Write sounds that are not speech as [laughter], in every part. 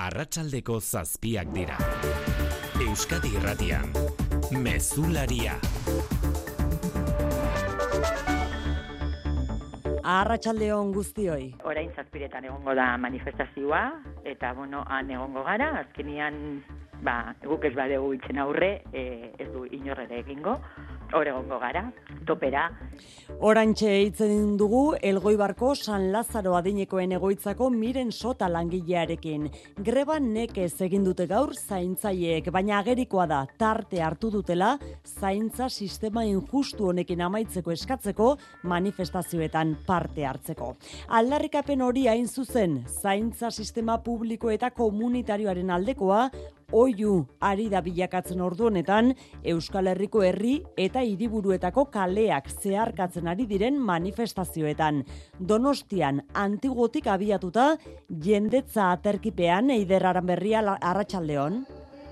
arratsaldeko zazpiak dira. Euskadi irratian, mezularia. Arratsaldeon guztioi. Orain zazpiretan egongo da manifestazioa, eta bueno, han egongo gara, azkenian, ba, guk ez badegu itzen aurre, e, ez du inorrere egingo, hor egongo gara, topera. Orantxe eitzen dugu Elgoibarko San Lazaro adinekoen egoitzako miren sota langilearekin. Greba nekez egin dute gaur zaintzaileek, baina agerikoa da tarte hartu dutela zaintza sistema injustu honekin amaitzeko eskatzeko manifestazioetan parte hartzeko. Aldarrikapen hori hain zuzen zaintza sistema publiko eta komunitarioaren aldekoa oiu ari da bilakatzen ordu honetan Euskal Herriko herri eta hiriburuetako kaleak zeharkatzen ari diren manifestazioetan. Donostian antigotik abiatuta jendetza aterkipean eiderraran berria arratsaldeon.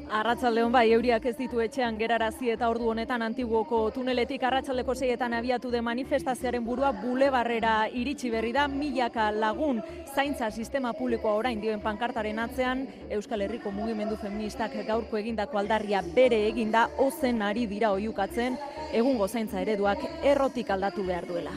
Arratsaldeon bai, euriak ez ditu etxean gerarazi eta ordu honetan antiguoko tuneletik arratsaldeko seietan abiatu de manifestazioaren burua bulebarrera iritsi berri da, milaka lagun zaintza sistema publikoa orain dioen pankartaren atzean, Euskal Herriko mugimendu feministak gaurko egindako aldarria bere eginda, ozen ari dira oiukatzen, egungo zaintza ereduak errotik aldatu behar duela.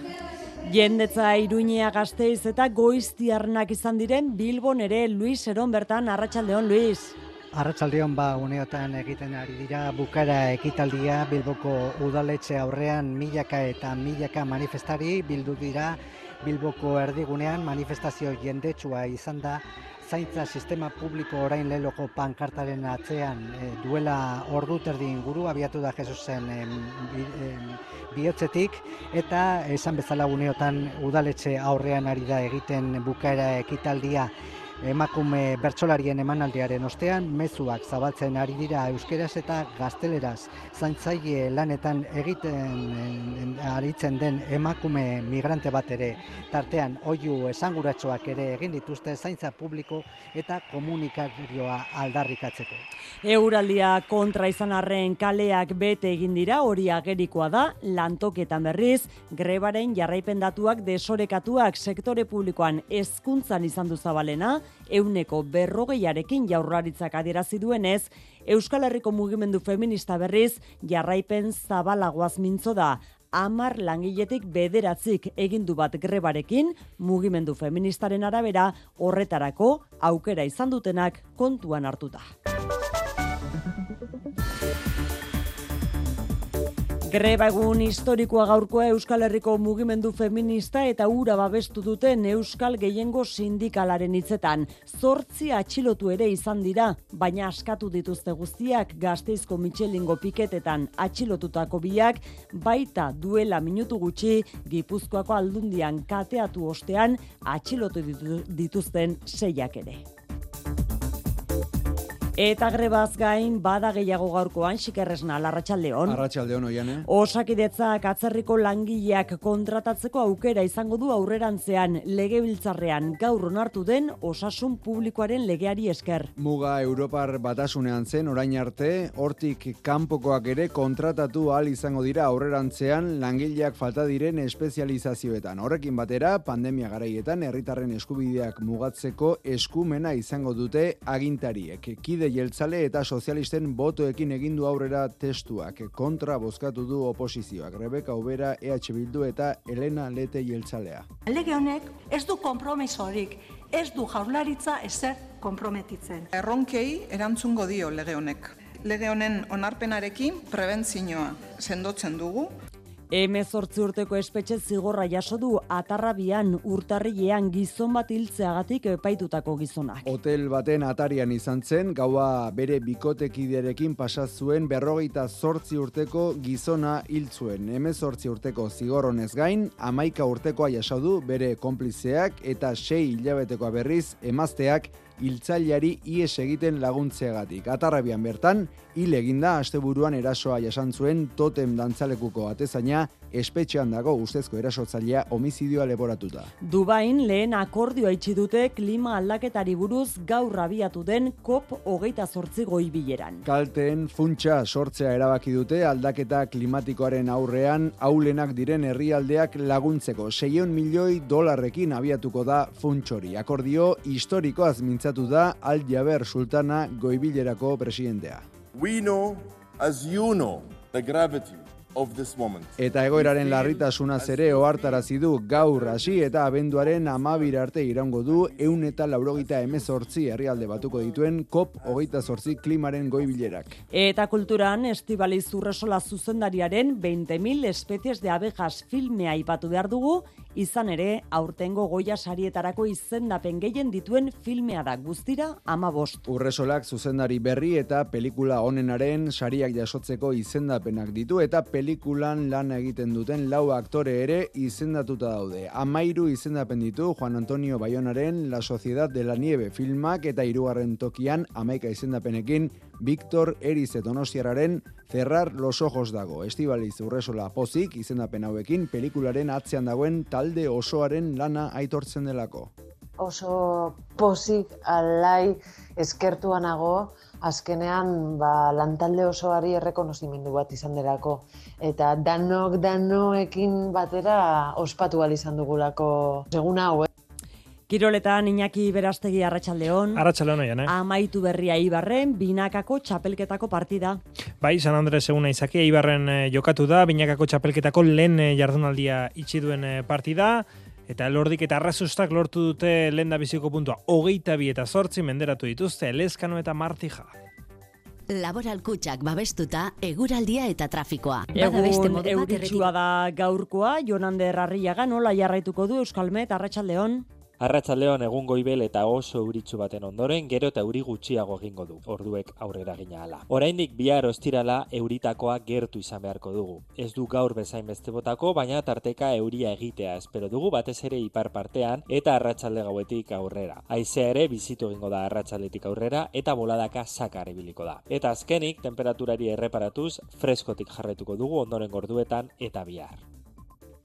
Jendetza iruñea gazteiz eta goiztiarnak izan diren Bilbon ere Luis Eron bertan, arratsaldeon Luis. Arratsaldeon ba uneotan egiten ari dira bukara ekitaldia Bilboko udaletxe aurrean milaka eta milaka manifestari bildu dira Bilboko erdigunean manifestazio jendetsua izan da zaintza sistema publiko orain leloko pankartaren atzean. E, duela ordu terdi inguru abiatu da Jesusen em, bihotzetik eta esan bezala uneotan udaletxe aurrean ari da egiten bukaera ekitaldia emakume bertsolarien emanaldiaren ostean mezuak zabaltzen ari dira euskeraz eta gazteleraz. Zaintzaile lanetan egiten aritzen den emakume migrante bat ere. Tartean oiu esanguratsuak ere egin dituzte zaintza publiko eta komunikazioa aldarrikatzeko. Euraldia kontra izan arren kaleak bete egin dira hori agerikoa da. Lantoketan berriz grebaren jarraipen datuak desorekatuak sektore publikoan hezkuntzan izan du zabalena euneko berrogeiarekin jaurlaritzak adierazi duenez, Euskal Herriko mugimendu feminista berriz jarraipen zabalagoaz mintzo da. Amar langiletik bederatzik egindu bat grebarekin, mugimendu feministaren arabera horretarako aukera izan dutenak kontuan hartuta. Greba egun historikoa gaurkoa Euskal Herriko mugimendu feminista eta ura babestu duten Euskal Gehiengo Sindikalaren hitzetan. Zortzi atxilotu ere izan dira, baina askatu dituzte guztiak gazteizko Michelingo piketetan atxilotutako biak, baita duela minutu gutxi Gipuzkoako aldundian kateatu ostean atxilotu dituzten seiak ere. Eta grebaz gain bada gehiago gaurkoan xikerresna larratxaldeon. Arratxaldeon oian, eh? Osakidetzak atzerriko langileak kontratatzeko aukera izango du aurrerantzean legebiltzarrean gaur onartu den osasun publikoaren legeari esker. Muga Europar batasunean zen orain arte, hortik kanpokoak ere kontratatu ahal izango dira aurrerantzean langileak falta diren espezializazioetan. Horrekin batera, pandemia garaietan herritarren eskubideak mugatzeko eskumena izango dute agintariek. Kide jeltzale eta sozialisten botoekin egindu aurrera testuak kontra bozkatu du oposizioak Rebeka Ubera EH Bildu eta Elena Lete jeltzalea. Lege honek ez du konpromisorik, ez du jaurlaritza ezer konprometitzen. Erronkei erantzungo dio lege honek. Lege honen onarpenarekin prebentzioa sendotzen dugu Emezortzi urteko espetxe zigorra jaso du atarrabian urtarrilean gizon bat hiltzeagatik epaitutako gizonak. Hotel baten atarian izan zen, gaua bere bikotekiderekin pasazuen berrogeita zortzi urteko gizona hiltzuen. Emezortzi urteko zigorronez gain, amaika urtekoa jaso du bere konplizeak eta sei hilabetekoa berriz emazteak hiltzaileari ies egiten laguntzeagatik. Atarrabian bertan, hil eginda asteburuan erasoa jasan zuen totem dantzalekuko atezaina espetxean dago ustezko erasotzailea homizidioa leporatuta. Dubain lehen akordioa itxi dute klima aldaketari buruz gaur abiatu den COP hogeita zortzi goi bileran. Kalteen funtsa sortzea erabaki dute aldaketa klimatikoaren aurrean aulenak diren herrialdeak laguntzeko 600 milioi dolarrekin abiatuko da funtsori. Akordio historikoaz mintzatu da Al Jaber Sultana goibilerako presidentea. We know, as you know, the gravity of this moment. Eta egoeraren larritasuna zere ohartarazi du gaur hasi eta abenduaren amabira arte iraungo du eun eta laurogita emezortzi herrialde batuko dituen COP hogeita zortzi klimaren goibilerak. Eta kulturan Estibaliz Urresola zuzendariaren 20.000 espezies de abejas filmea aipatu behar dugu, izan ere aurtengo goia sarietarako izendapen gehien dituen filmea da guztira ama bost. Urresolak zuzendari berri eta pelikula honenaren sariak jasotzeko izendapenak ditu eta pelikulan lan egiten duten lau aktore ere izendatuta daude. Amairu izendapen ditu Juan Antonio Bayonaren La Sociedad de la Nieve filmak eta hirugarren tokian amaika izendapenekin Víctor Erize Donostiararen Cerrar los ojos dago. Estibaliz Urresola pozik izendapen hauekin pelikularen atzean dagoen talde osoaren lana aitortzen delako. Oso pozik alai eskertuanago azkenean ba, lantalde osoari errekonozimendu bat izan delako. Eta danok danoekin batera ospatu izan dugulako segun hau. Eh? Kiroletan Iñaki Berastegi Arratsaldeon. Arratsaldeon oian, eh? Amaitu berria Ibarren binakako txapelketako partida. Bai, San Andres eguna izaki Ibarren eh, jokatu da, binakako txapelketako lehen eh, jardunaldia itxi duen eh, partida. Eta elordik eta arrazustak lortu dute lehen da biziko puntua. Hogeita bi eta sortzi menderatu dituzte, Elezkano eta Martija. Laboral kutsak babestuta, eguraldia eta trafikoa. Egun euritsua da gaurkoa, Jonander Arriaga nola jarraituko du Euskalmet, Arratsaldeon. Arratsaldeon egun goibel eta oso euritsu baten ondoren gero eta euri gutxiago egingo du. Orduek aurrera gina ala. Oraindik bihar ostirala euritakoa gertu izan beharko dugu. Ez du gaur bezain beste botako, baina tarteka euria egitea espero dugu batez ere ipar partean eta arratsalde gauetik aurrera. Haizea ere bizitu egingo da arratsaldetik aurrera eta boladaka sakar ibiliko da. Eta azkenik temperaturari erreparatuz freskotik jarretuko dugu ondoren gorduetan eta bihar.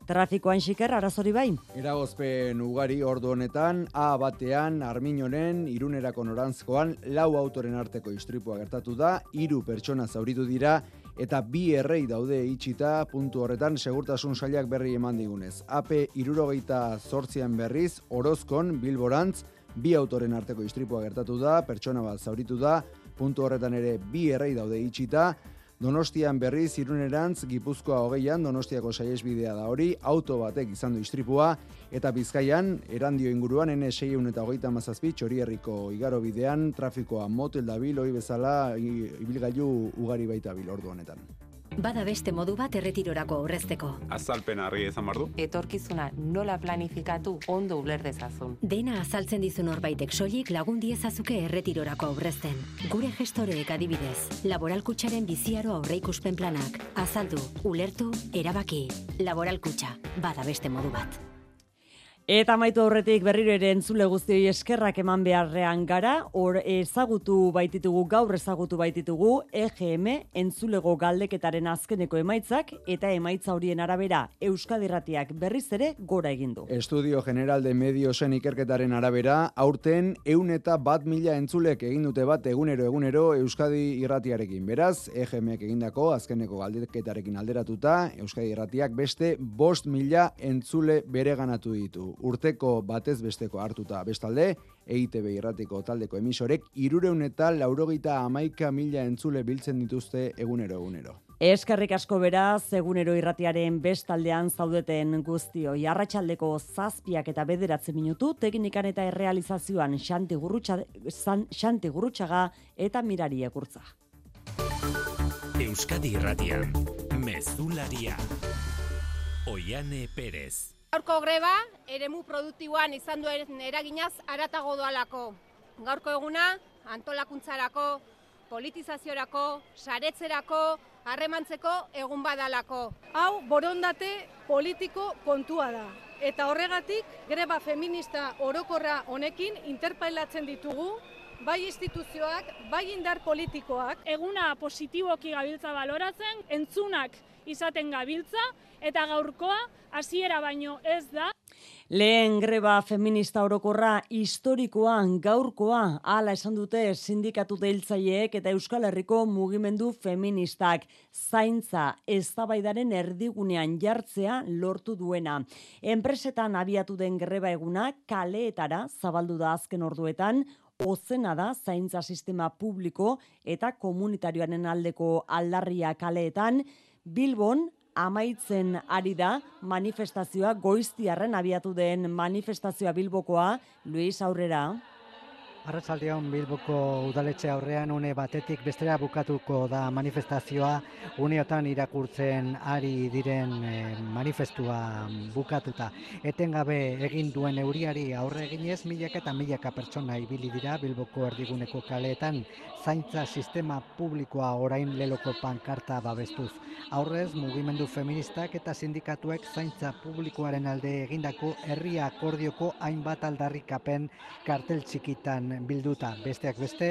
Trafikoan xiker, arazori bai? Eragozpen ugari ordu honetan, A batean, Arminonen, irunerako norantzkoan, lau autoren arteko istripua gertatu da, hiru pertsona zauritu dira, eta bi errei daude itxita puntu horretan segurtasun sailak berri eman digunez. AP irurogeita zortzian berriz, Orozkon, Bilborantz, bi autoren arteko istripua gertatu da, pertsona bat zauritu da, puntu horretan ere bi errei daude itxita, Donostian berriz irunerantz Gipuzkoa hogeian Donostiako saiesbidea da hori, auto batek izan du istripua, eta bizkaian, erandio inguruan, ene 6 eta hogeita mazazpi, txorierriko igaro bidean, trafikoa motel dabil, hoi bezala, ibilgailu ugari baita bil ordu honetan. Bada beste modu bat erretirorako aurrezteko. Azalpen harri ezan bardu. Etorkizuna nola planifikatu ondo uler dezazun. Dena azaltzen dizun horbaitek soilik lagun diezazuke erretirorako aurrezten. Gure gestoreek adibidez, laboralkutsaren biziaro aurreikuspen planak. Azaldu, ulertu, erabaki. Laboralkutxa, bada beste modu bat. Eta maitu aurretik berriro ere entzule guztioi eskerrak eman beharrean gara, hor ezagutu baititugu, gaur ezagutu baititugu, EGM entzulego galdeketaren azkeneko emaitzak, eta emaitza horien arabera Euskadirratiak berriz ere gora egin du. Estudio General de Mediosen ikerketaren arabera, aurten eun eta bat mila entzulek egin dute bat egunero egunero Euskadi irratiarekin. Beraz, EGMek egindako azkeneko galdeketarekin alderatuta, Euskadi irratiak beste bost mila entzule bere ganatu ditu urteko batez besteko hartuta bestalde, EITB irratiko taldeko emisorek, irureun eta laurogeita amaika mila entzule biltzen dituzte egunero egunero. Eskerrik asko beraz, egunero irratiaren bestaldean zaudeten guztio. Arratsaldeko zazpiak eta bederatzen minutu, teknikan eta errealizazioan xanti, gurrutxa, xanti gurrutxaga eta mirari ekurtza. Euskadi irratian, mezularia. Oiane Perez. Gaurko greba, eremu produktiboan izan duen eraginaz aratago doalako. Gaurko eguna, antolakuntzarako, politizaziorako, saretzerako, harremantzeko egun badalako. Hau borondate politiko kontua da. Eta horregatik, greba feminista orokorra honekin interpailatzen ditugu, bai instituzioak, bai indar politikoak. Eguna positiboki gabiltza baloratzen, entzunak izaten gabiltza eta gaurkoa hasiera baino ez da. Lehen greba feminista orokorra historikoan gaurkoa hala esan dute sindikatu deiltzaileek eta Euskal Herriko mugimendu feministak. Zaintza eztabaidaren erdigunean jartzea lortu duena. Enpresetan abiatu den greba eguna kaleetara zabaldu da azken orduetan. Ozena da zaintza sistema publiko eta komunitarioaren aldeko aldarria kaleetan Bilbon amaitzen ari da manifestazioa goiztiarren abiatu den manifestazioa Bilbokoa Luis Aurrera Arratsaldeon Bilboko udaletxe aurrean une batetik bestera bukatuko da manifestazioa uneotan irakurtzen ari diren eh, manifestua bukatuta. Etengabe egin duen euriari aurre eginez milaka eta milaka pertsona ibili dira Bilboko erdiguneko kaleetan zaintza sistema publikoa orain leloko pankarta babestuz. Aurrez mugimendu feministak eta sindikatuek zaintza publikoaren alde egindako herria akordioko hainbat aldarrikapen kartel txikitan bilduta besteak beste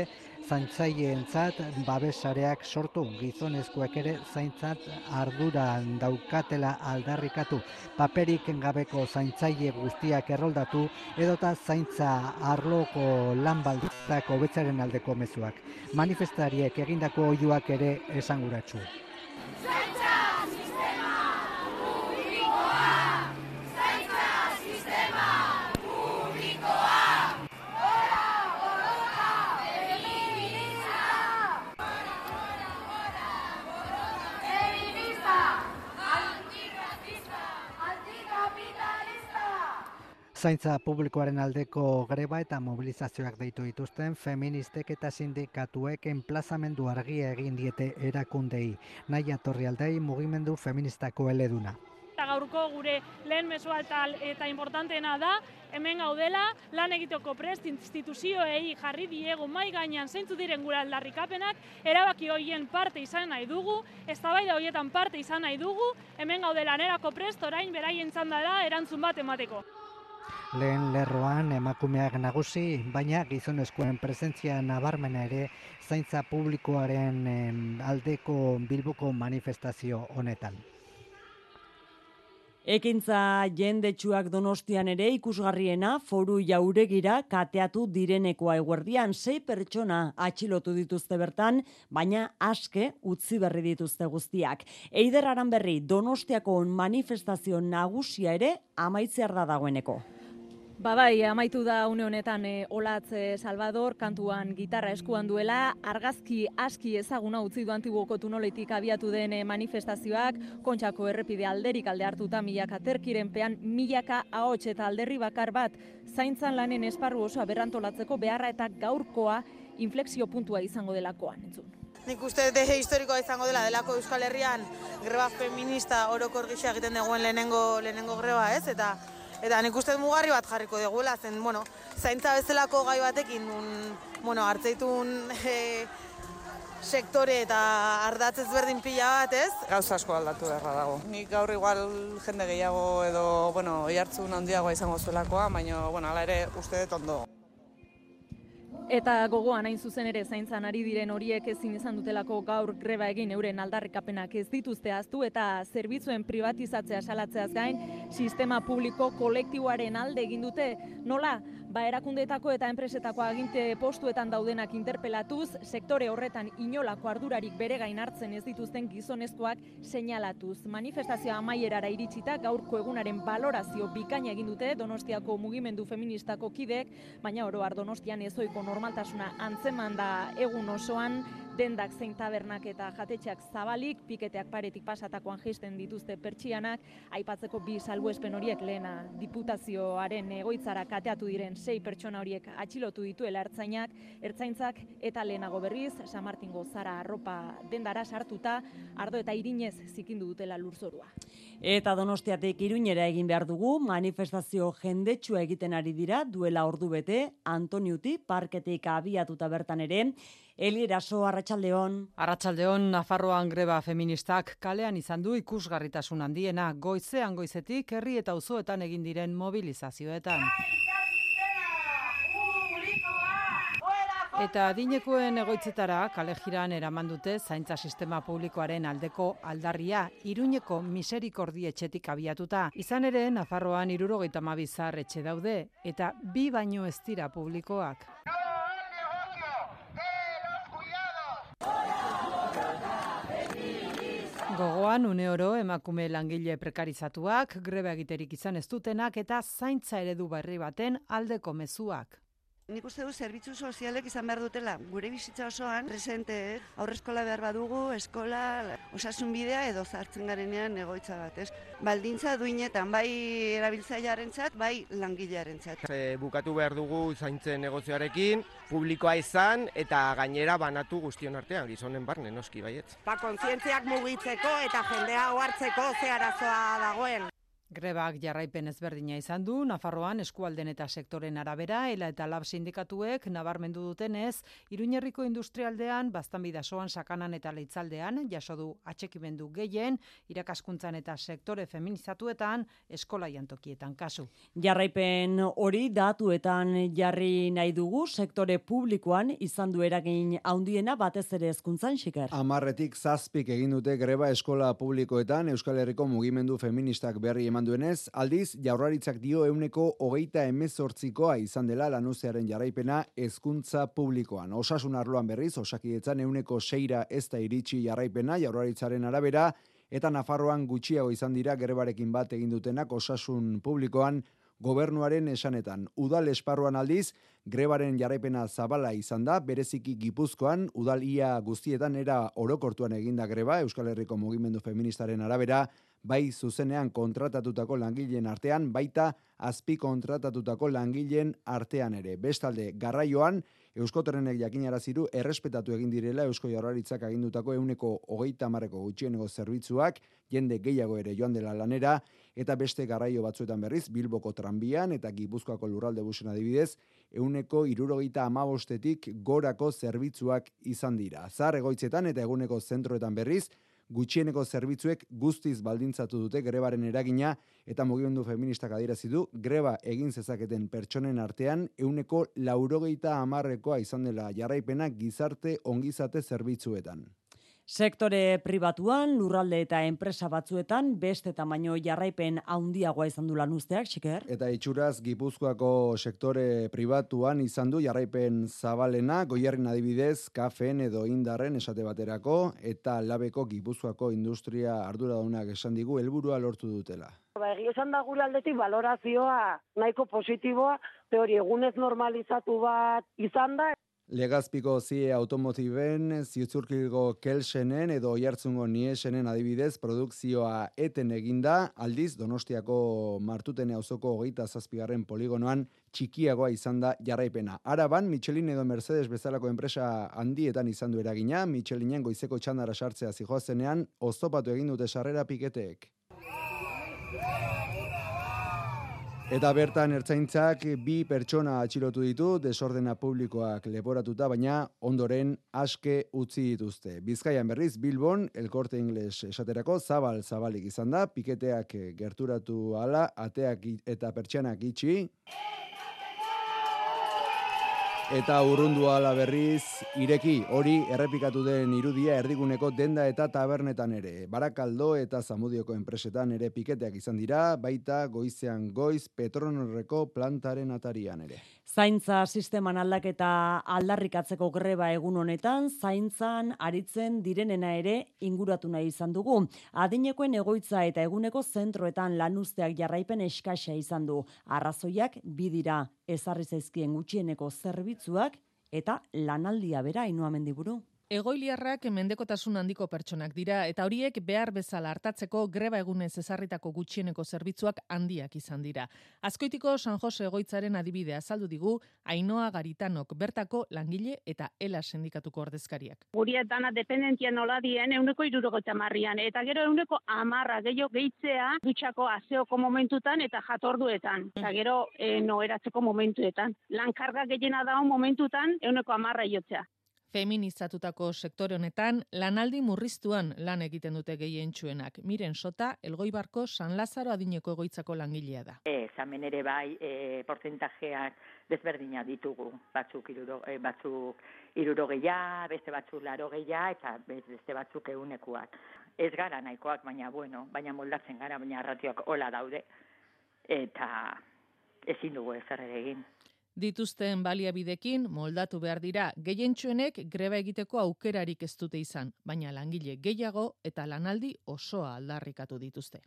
zaintzaieentzat babesareak sortu gizonezkoek ere zaintzat ardura daukatela aldarrikatu. Paperik gabeko zaintzaile guztiak erroldatu edota zaintza arloko lan hobetzaren aldeko mezuak. Manifestariek egindako oiuak ere esanguratsu Zaintza publikoaren aldeko greba eta mobilizazioak deitu dituzten feministek eta sindikatuek enplazamendu argia egin diete erakundei. Nahi atorri aldei mugimendu feministako eleduna. Eta gaurko gure lehen mesua eta, eta importanteena da, hemen gaudela lan egiteko prest instituzioei jarri diegu mai gainean zeintzu diren gure aldarrikapenak, erabaki hoien parte izan nahi dugu, eztabaida horietan parte izan nahi dugu, hemen gaudela nerako prest orain beraien da erantzun bat emateko. Lehen lerroan emakumeak nagusi, baina gizonezkoen presentzia nabarmena ere zaintza publikoaren aldeko bilboko manifestazio honetan. Ekintza jendetsuak donostian ere ikusgarriena foru jauregira kateatu direnekoa eguerdian sei pertsona atxilotu dituzte bertan, baina aske utzi berri dituzte guztiak. Eider berri donostiako manifestazio nagusia ere amaitzear da dagoeneko. Ba bai, amaitu da une honetan e, Olatz e, Salvador kantuan gitarra eskuan duela, argazki aski ezaguna utzi du antiguoko tunoletik abiatu den e, manifestazioak, kontxako errepide alderik alde hartuta milaka terkiren pean milaka ahots eta alderri bakar bat zaintzan lanen esparru osoa berrantolatzeko beharra eta gaurkoa inflexio puntua izango delakoan, entzun. Nik uste de historikoa izango dela delako Euskal Herrian greba feminista orokor gisa egiten dagoen lehenengo, lehenengo greba ez, eta Eta nik uste mugarri bat jarriko dugula, zen, bueno, zaintza bezalako gai batekin, un, bueno, hartzeitun [laughs] e, sektore eta ardatzez berdin pila bat, ez? Gauz asko aldatu beharra dago. Nik gaur igual jende gehiago edo, bueno, oiartzun handiagoa izango zuelakoa, baina, bueno, ala ere uste dut ondo. Eta gogoan hain zuzen ere zaintzan ari diren horiek ezin izan dutelako gaur greba egin euren aldarrikapenak ez dituzte aztu eta zerbitzuen privatizatzea salatzeaz gain sistema publiko kolektiboaren alde egin dute. Nola ba, erakundeetako eta enpresetako aginte postuetan daudenak interpelatuz, sektore horretan inolako ardurarik bere gain hartzen ez dituzten gizonezkoak seinalatuz. Manifestazioa amaierara iritsita gaurko egunaren balorazio bikaina egin dute Donostiako mugimendu feministako kidek, baina oro har Donostian ezoiko normaltasuna antzeman da egun osoan, dendak zein tabernak eta jatetxeak zabalik, piketeak paretik pasatakoan gesten dituzte pertsianak, aipatzeko bi salbuespen horiek lehena diputazioaren egoitzara kateatu diren sei pertsona horiek atxilotu dituela ertzainak, ertzaintzak eta lehenago berriz, San Martingo zara arropa dendara sartuta, ardo eta irinez zikindu dutela lurzorua. Eta donostiatek iruñera egin behar dugu, manifestazio jendetsua egiten ari dira, duela ordu bete, Antoniuti, parketik abiatuta bertan ere, Eli Eraso, Arratxaldeon. Arratxaldeon, Nafarroan greba feministak kalean izan du ikusgarritasun handiena, goizean goizetik herri eta uzoetan egin diren mobilizazioetan. Eta adinekoen egoitzetara kalejiran eraman dute zaintza sistema publikoaren aldeko aldarria Iruñeko miserikordi etxetik abiatuta. Izan ere, Nafarroan irurogeita mabizar etxe daude eta bi baino ez dira publikoak. Gogoan une oro emakume langile prekarizatuak, greba egiterik izan ez dutenak eta zaintza eredu berri baten aldeko mezuak. Nik uste du zerbitzu sozialek izan behar dutela, gure bizitza osoan, presente, eh? aurreskola behar badugu, eskola, osasun bidea edo zartzen garenean egoitza bat, ez? Baldintza duinetan, bai erabiltzailearen zat, bai langilearen zat. bukatu behar dugu zaintzen negozioarekin, publikoa izan eta gainera banatu guztion artean, gizonen barne, noski baiet. Ba, kontzientziak mugitzeko eta jendea ohartzeko ze arazoa dagoen. Grebak jarraipen ezberdina izan du, Nafarroan eskualden eta sektoren arabera, ela eta lab sindikatuek nabarmendu dutenez, Iruñerriko industrialdean, bastan bidasoan sakanan eta leitzaldean, jaso du atxekimendu gehien, irakaskuntzan eta sektore feminizatuetan, eskola jantokietan kasu. Jarraipen hori datuetan jarri nahi dugu, sektore publikoan izan du eragin haundiena batez ere ezkuntzan xiker. Amarretik zazpik egin dute greba eskola publikoetan Euskal Herriko mugimendu feministak berri eman duenez, aldiz, jaurlaritzak dio euneko hogeita emezortzikoa izan dela lanuzearen jarraipena hezkuntza publikoan. Osasun arloan berriz, osakietzan euneko seira ez da iritsi jarraipena jaurlaritzaren arabera, eta Nafarroan gutxiago izan dira grebarekin bat egin dutenak osasun publikoan gobernuaren esanetan. Udal esparruan aldiz, grebaren jarraipena zabala izan da, bereziki gipuzkoan, udal ia guztietan era orokortuan eginda greba, Euskal Herriko mugimendu feministaren arabera, bai zuzenean kontratatutako langileen artean, baita azpi kontratatutako langileen artean ere. Bestalde, garraioan, Euskotrenek jakinaraziru errespetatu egin direla Eusko Jaurlaritzak agindutako euneko hogeita marreko gutxieneko zerbitzuak, jende gehiago ere joan dela lanera, eta beste garraio batzuetan berriz, Bilboko tranbian eta Gipuzkoako lurralde busen adibidez, euneko irurogeita amabostetik gorako zerbitzuak izan dira. Zar egoitzetan eta eguneko zentroetan berriz, gutxieneko zerbitzuek guztiz baldintzatu dute grebaren eragina eta mugimendu feministak adierazi du greba egin zezaketen pertsonen artean euneko laurogeita amarrekoa izan dela jarraipena gizarte ongizate zerbitzuetan. Sektore pribatuan, lurralde eta enpresa batzuetan, beste tamaino jarraipen handiagoa izan du lanuzteak, xiker? Eta itxuraz, Gipuzkoako sektore pribatuan izan du jarraipen zabalena, goierrin adibidez, kafen edo indarren esate baterako, eta labeko Gipuzkoako industria arduradunak esan digu, helburua lortu dutela. Ba, egia esan da gure aldetik valorazioa nahiko positiboa, teori egunez normalizatu bat izan da, Legazpiko zie automotiben, ziutzurkilgo kelsenen edo oiartzungo niesenen adibidez produkzioa eten eginda, aldiz Donostiako martutene auzoko hogeita zazpigarren poligonoan txikiagoa izan da jarraipena. Araban, Michelin edo Mercedes bezalako enpresa handietan izan du eragina, Michelinen goizeko txandara sartzea zijoazenean, oztopatu egin dute sarrera piketeek. Eta bertan ertzaintzak bi pertsona atxilotu ditu desordena publikoak leporatuta, baina ondoren aske utzi dituzte. Bizkaian berriz, Bilbon, elkorte ingles esaterako, zabal zabalik izan da, piketeak gerturatu ala, ateak eta pertsanak itxi. Eta urrundu ala berriz, ireki, hori errepikatu den irudia erdiguneko denda eta tabernetan ere. Barakaldo eta zamudioko enpresetan ere piketeak izan dira, baita goizean goiz Petronorreko plantaren atarian ere. Zaintza sisteman aldaketa aldarrikatzeko greba egun honetan, zaintzan aritzen direnena ere inguratu nahi izan dugu. Adinekoen egoitza eta eguneko zentroetan lanuzteak jarraipen eskasa izan du. Arrazoiak bidira ezarri zaizkien gutxieneko zerbitzuak eta lanaldia bera inoa mendiburu. Egoiliarrak mendekotasun handiko pertsonak dira eta horiek behar bezala hartatzeko greba egunez ezarritako gutxieneko zerbitzuak handiak izan dira. Azkoitiko San Jose egoitzaren adibidea azaldu digu Ainoa Garitanok bertako langile eta ela sindikatuko ordezkariak. Gurietana dependentia nola dien euneko irurogoita marrian eta gero euneko amarra gehiago gehitzea dutxako azeoko momentutan eta jatorduetan. Eta gero e, noeratzeko momentuetan. Lankarga gehiena dago momentutan euneko amarra jotzea. Feminizatutako sektore honetan lanaldi murriztuan lan egiten dute gehientsuenak. Miren sota, elgoibarko San Lazaro adineko egoitzako langilea da. Ez, hemen ere bai, e, porcentajeak desberdina ditugu. Batzuk iruro, e, batzuk irurogeia, beste batzuk larogeia, eta beste batzuk eunekuak. Ez gara nahikoak, baina bueno, baina moldatzen gara, baina ratioak hola daude. Eta ezin dugu ezer egin. Dituzten baliabidekin moldatu behar dira gehientsuenek greba egiteko aukerarik ez dute izan, baina langile gehiago eta lanaldi osoa aldarrikatu dituzte.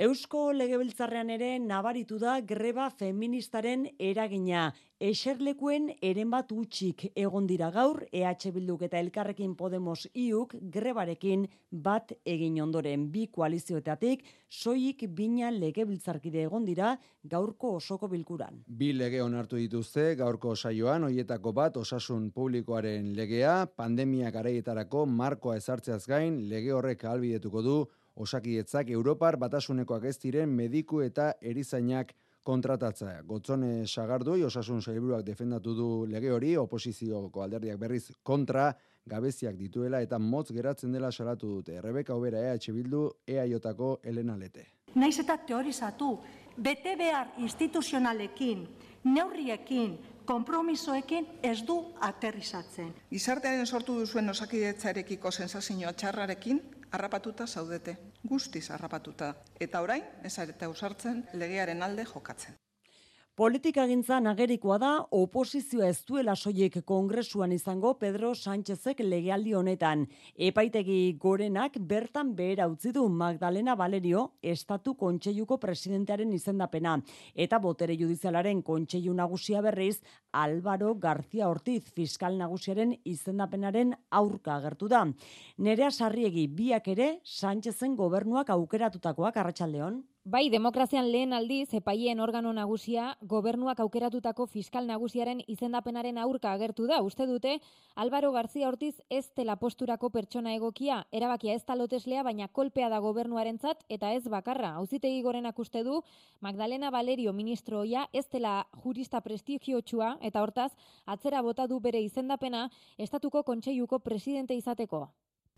Eusko Legebiltzarrean ere nabaritu da greba feministaren eragina. Eserlekuen eren bat utxik egon dira gaur, EH Bilduk eta Elkarrekin Podemos iuk grebarekin bat egin ondoren bi koalizioetatik, soik bina legebiltzarkide egon dira gaurko osoko bilkuran. Bi lege onartu dituzte gaurko saioan, hoietako bat osasun publikoaren legea, pandemia garaietarako markoa ezartzeaz gain, lege horrek albidetuko du osakietzak Europar batasunekoak ez diren mediku eta erizainak kontratatzea. Gotzone sagardui osasun sailburuak defendatu du lege hori, oposizioko alderdiak berriz kontra, gabeziak dituela eta motz geratzen dela salatu dute. Rebeka Obera EH Bildu, EAIotako Elena Lete. Naiz eta teorizatu, bete behar instituzionalekin, neurriekin, konpromisoekin ez du aterrizatzen. Gizartearen sortu duzuen osakidetzarekiko sensazioa txarrarekin, harrapatuta zaudete, guztiz harrapatuta, eta orain ez areta usartzen legearen alde jokatzen. Politika gintzan agerikoa da oposizioa ez duela soiek kongresuan izango Pedro Sánchezek legealdi honetan. Epaitegi gorenak bertan behera utzi du Magdalena Valerio estatu kontseiluko presidentearen izendapena. Eta botere judizialaren kontseilu nagusia berriz Álvaro García Ortiz fiskal nagusiaren izendapenaren aurka agertu da. Nerea sarriegi biak ere Sánchezen gobernuak aukeratutakoak arratsaldeon. Bai, demokrazian lehen aldiz, epaien organo nagusia, gobernuak aukeratutako fiskal nagusiaren izendapenaren aurka agertu da. Uste dute, Álvaro García Ortiz ez tela posturako pertsona egokia, erabakia ez taloteslea, baina kolpea da gobernuarentzat eta ez bakarra. Hauzitegi gorenak uste du, Magdalena Valerio ministroia ez tela jurista prestigiotsua eta hortaz, atzera bota du bere izendapena, estatuko kontseiluko presidente izateko.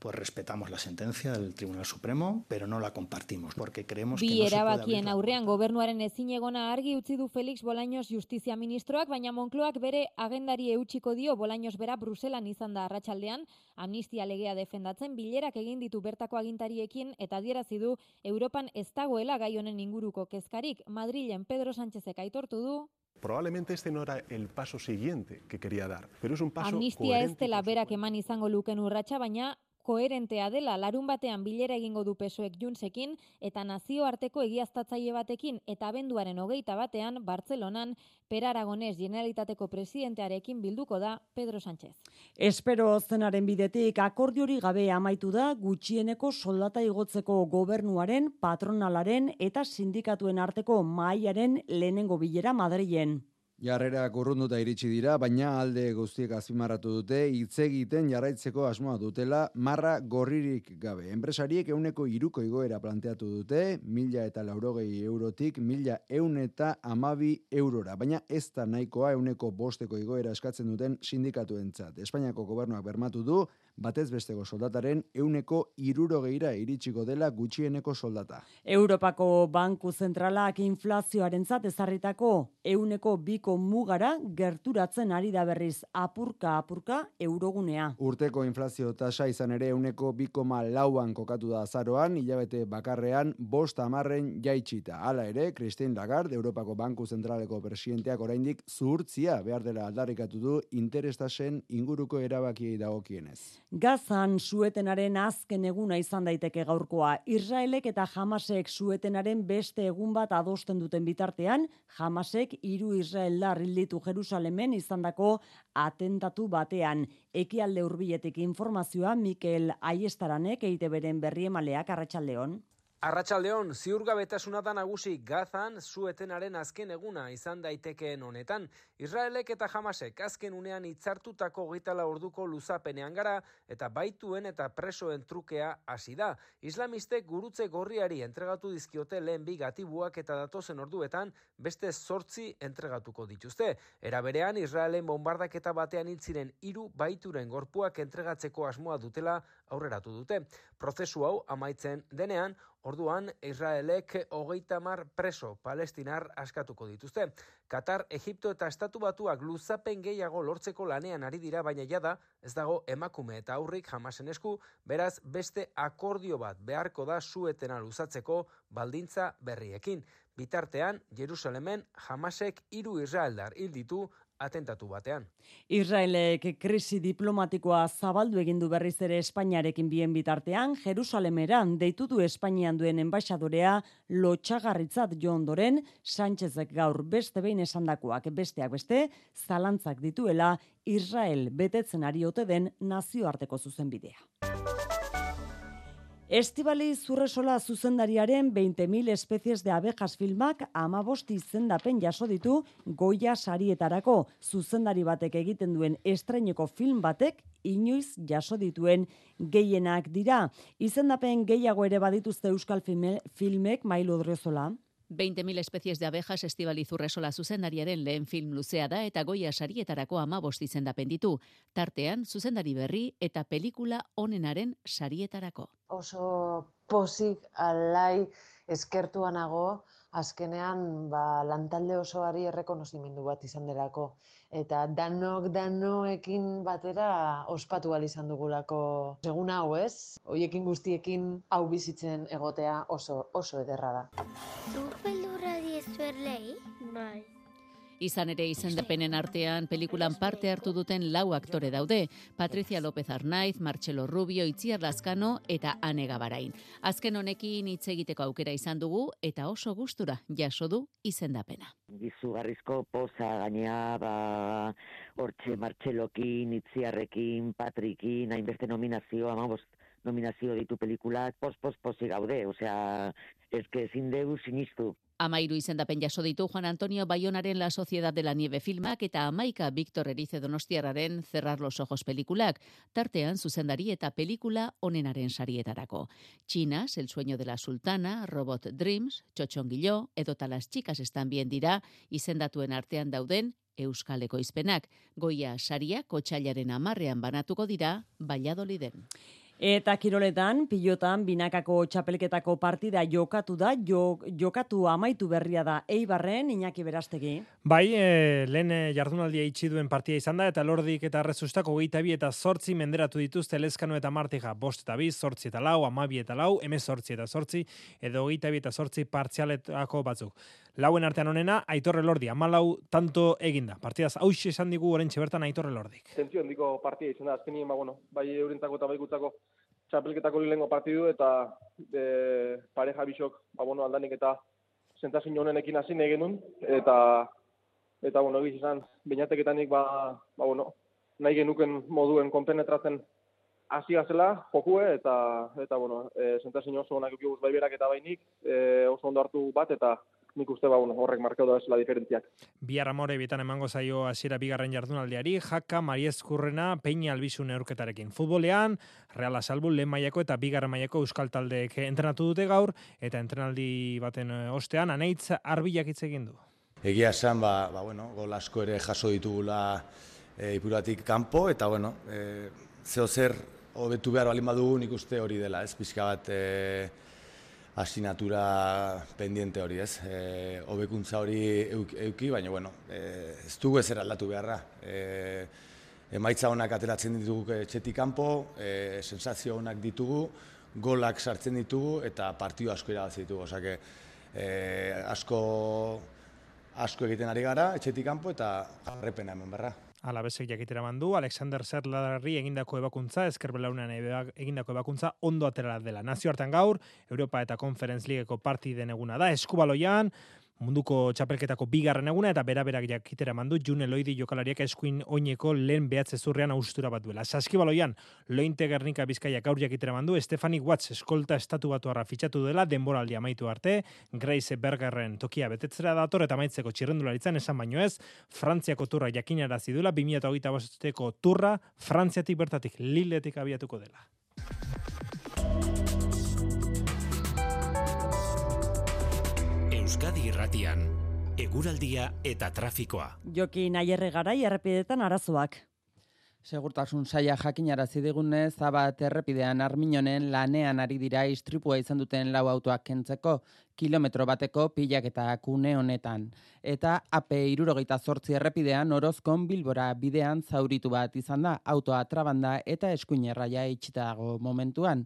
Pues respetamos la sentencia del Tribunal Supremo, pero no la compartimos, porque creemos Bi que no se puede erabakien aurrean gobernuaren ezinegona argi utzi du Felix Bolaños justizia ministroak, baina Moncloak bere agendari eutxiko dio Bolaños bera Bruselan izan da arratsaldean. Amnistia legea defendatzen bilerak egin ditu bertako agintariekin eta adierazi du Europan ez dagoela gai honen inguruko kezkarik. Madrilen Pedro Sánchezek aitortu du. Probablemente este no era el paso siguiente que quería dar, pero es un paso Amnistia ez dela berak eman izango luken urratsa, baina koherentea dela larun batean bilera egingo du pesoek junsekin eta nazioarteko egiaztatzaile batekin eta abenduaren hogeita batean Bartzelonan Per Aragonés Generalitateko presidentearekin bilduko da Pedro Sánchez. Espero zenaren bidetik akordiori gabe amaitu da gutxieneko soldata igotzeko gobernuaren, patronalaren eta sindikatuen arteko mahaiaren lehenengo bilera Madrilen. Jarrerak urrunduta iritsi dira, baina alde guztiek azpimarratu dute hitz egiten jarraitzeko asmoa dutela marra gorririk gabe. Enpresariek euneko iruko igoera planteatu dute, mila eta laurogei eurotik, mila eun eta amabi eurora. Baina ez da nahikoa euneko bosteko igoera eskatzen duten sindikatuentzat. Espainiako gobernuak bermatu du, batez besteko soldataren euneko irurogeira iritsiko dela gutxieneko soldata. Europako Banku Zentralak inflazioarentzat ezarritako euneko biko mugara gerturatzen ari da berriz apurka apurka eurogunea. Urteko inflazio tasa izan ere euneko bikoma lauan kokatu da azaroan, hilabete bakarrean bost amarren jaitsita. Hala ere, Christine Lagarde, Europako Banku Zentraleko presidenteak oraindik zuhurtzia behar dela aldarrikatu du interestasen inguruko erabakiei dagokienez. Gazan suetenaren azken eguna izan daiteke gaurkoa. Israelek eta Hamasek suetenaren beste egun bat adosten duten bitartean, Hamasek hiru Israeldar hilditu Jerusalemen izandako atentatu batean. Ekialde hurbiletik informazioa Mikel Aiestaranek EITBren berriemaleak arratsaldeon. Arratsaldeon, ziurgabetasuna da nagusi Gazan zuetenaren azken eguna izan daitekeen honetan. Israelek eta Hamasek azken unean hitzartutako gitala orduko luzapenean gara eta baituen eta presoen trukea hasi da. Islamistek gurutze gorriari entregatu dizkiote lehen bi gatibuak eta datozen orduetan beste zortzi entregatuko dituzte. Era berean Israelen bombardaketa batean hiltziren hiru baituren gorpuak entregatzeko asmoa dutela aurreratu dute. Prozesu hau amaitzen denean Orduan, Israelek hogeita mar preso palestinar askatuko dituzte. Katar, Egipto eta Estatu Batuak luzapen gehiago lortzeko lanean ari dira, baina jada ez dago emakume eta aurrik jamasen esku, beraz beste akordio bat beharko da suetena luzatzeko baldintza berriekin. Bitartean, Jerusalemen jamasek hiru Israeldar hil ditu atentatu batean. Israelek krisi diplomatikoa zabaldu egin du berriz ere Espainiarekin bien bitartean, Jerusalemeran deitu du Espainian duen enbaixadorea lotxagarritzat jo ondoren, Sánchezek gaur beste behin esandakoak besteak beste, zalantzak dituela Israel betetzen ari ote den nazioarteko zuzenbidea. Estibali Zurresola zuzendariaren 20.000 espezies de abejas filmak amabosti izendapen jaso ditu goia sarietarako zuzendari batek egiten duen estreneko film batek inoiz jaso dituen gehienak dira. Izendapen gehiago ere badituzte Euskal filmek Mailo Drezola. 20.000 espezies de abejas estibalizurresola zuzendariaren lehen film luzea da eta goia sarietarako ama bostitzen da penditu. Tartean, zuzendari berri eta pelikula onenaren sarietarako. Oso pozik alai eskertuanago, azkenean ba, lantalde osoari errekonozimendu bat izan delako eta danok danoekin batera ospatu al izan dugulako segun hau, ez? Hoiekin guztiekin hau bizitzen egotea oso oso ederra da. Zuk beldurra diezuerlei? Bai. Izan ere izendapenen artean pelikulan parte hartu duten lau aktore daude, Patricia López Arnaiz, Marcelo Rubio, Itziar Lazkano eta Ane Gabarain. Azken honekin hitz egiteko aukera izan dugu eta oso gustura jaso du izendapena. Gizugarrizko poza gainea, ba, hortxe Marcelokin, Itziarrekin, Patrikin, hainbeste nominazio, amabost nominazio ditu pelikulak, pos, pos, posi gaude, osea, ezke ezin dugu sinistu. Amairu izendapen jaso ditu Juan Antonio Bayonaren La Sociedad de la Nieve filmak eta Amaika Victor Erice Donostiarraren Cerrar los Ojos pelikulak, tartean zuzendari eta pelikula onenaren sarietarako. Chinas, El sueño de la sultana, Robot Dreams, Txotxongilo, edo talas txikas estan bien dira, izendatuen artean dauden Euskaleko izpenak. Goia saria kotxailaren amarrean banatuko dira, Valladoliden. Eta kiroletan, pilotan, binakako txapelketako partida jokatu da, jokatu amaitu berria da Eibarren, Iñaki Berastegi. Bai, e, lehen eh, jardunaldia itxi duen partia izan da, eta lordik eta rezustako geita bi eta sortzi menderatu dituzte lezkano eta martija, bost eta bi, sortzi eta lau, amabi eta lau, eme sortzi eta sortzi, edo geita eta sortzi partzialetako batzuk. Lauen artean onena, Aitorre Lordi, amalau tanto eginda. Partidaz, hau esan digu orentxe bertan Aitorre Lordik. Tentzio handiko partia izan da, azkenien, ba, bueno, bai eurentako eta bai gutzako txapelketako lilengo partidu eta e, pareja bisok, ba, bueno, aldanik eta zentazin honenekin hasi genuen eta eta bueno, egiz izan, bainateketanik ba, ba, bueno, nahi genuken moduen konpenetratzen hasi gazela, jokue, eta, eta bueno, e, zentazin oso onak bai berak eta bainik, e, oso ondo hartu bat, eta nik uste ba, bueno, horrek markau da la diferentziak. Bihar amore bietan emango zaio hasiera bigarren jardunaldiari, jaka Mariezkurrena Peña Albizu neurketarekin. Futbolean, Reala Salbu lehen maiako eta bigarren maiako euskal taldeek entrenatu dute gaur, eta entrenaldi baten eh, ostean, aneitz arbilak hitz egin du. Egia esan, ba, ba, bueno, gol asko ere jaso ditugula e, ipuratik kanpo, eta bueno, e, zeo zer hobetu behar balin badugu nik uste hori dela, ez pixka bat e, asinatura pendiente hori, ez? E, hobekuntza hori euki, baina bueno, e, ez dugu ezer aldatu beharra. E, emaitza honak ateratzen ditugu etxetik kanpo, e, sensazio honak ditugu, golak sartzen ditugu eta partio asko irabazi ditugu, osake e, asko asko egiten ari gara etxetik kanpo eta jarrepena hemen berra. Alabesek jakitera mandu, Alexander Zerlarri egindako ebakuntza, esker belaunean egindako ebakuntza ondo atera dela. Nazio hartan gaur, Europa eta Conference Ligeko partiden eguna da, eskubaloian, munduko txapelketako bigarren eguna eta bera-berak jakitera mandu June Loidi jokalariak eskuin oineko lehen behatze zurrean austura bat duela. Saskibaloian, lointe gernika bizkaia gaur jakitera mandu, Stefani Watts eskolta estatu batu fitxatu dela denboraldi amaitu arte, Grace Bergerren tokia betetzera dator eta maitzeko txirrendularitzan esan baino ez, Frantziako turra jakinara zidula, 2008 bosteko turra, Frantziatik bertatik, liletik abiatuko dela. Euskadi Irratian, eguraldia eta trafikoa. Joki naierre garai errepidetan arazoak. Segurtasun saia jakinarazi digunez, zabat errepidean arminonen lanean ari dira istripua izan duten lau autoak kentzeko, kilometro bateko pilak eta kune honetan. Eta AP irurogeita zortzi errepidean orozkon bilbora bidean zauritu bat izan da, autoa trabanda eta eskuinerraia itxitago momentuan.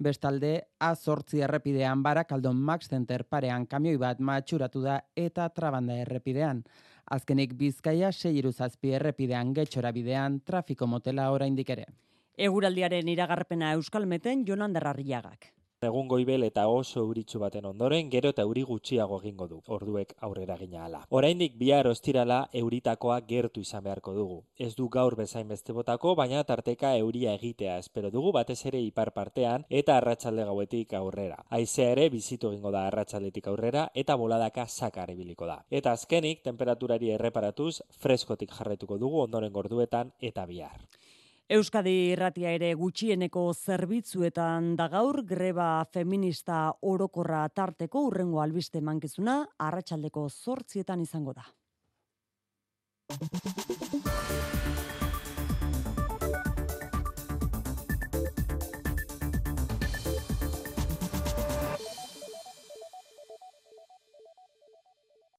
Bestalde, A8 errepidean barakaldon Max Center parean kamioi bat matxuratu da eta trabanda errepidean. Azkenik bizkaia seiru zazpi errepidean getxora bidean trafiko motela oraindik ere. Eguraldiaren iragarpena Euskalmeten Jonan Darrarriagak. Egun goibel eta oso euritxu baten ondoren, gero eta euri gutxiago egingo du, orduek aurrera gina ala. Oraindik bihar ostirala euritakoa gertu izan beharko dugu. Ez du gaur bezain beste botako, baina tarteka euria egitea espero dugu batez ere ipar partean eta arratsalde gauetik aurrera. Aizea ere bizitu egingo da arratsaldetik aurrera eta boladaka sakar ibiliko da. Eta azkenik, temperaturari erreparatuz, freskotik jarretuko dugu ondoren gorduetan eta bihar. Euskadi irratia ere gutxieneko zerbitzuetan da gaur greba feminista orokorra tarteko urrengo albiste mankizuna arratsaldeko zortzietan izango da.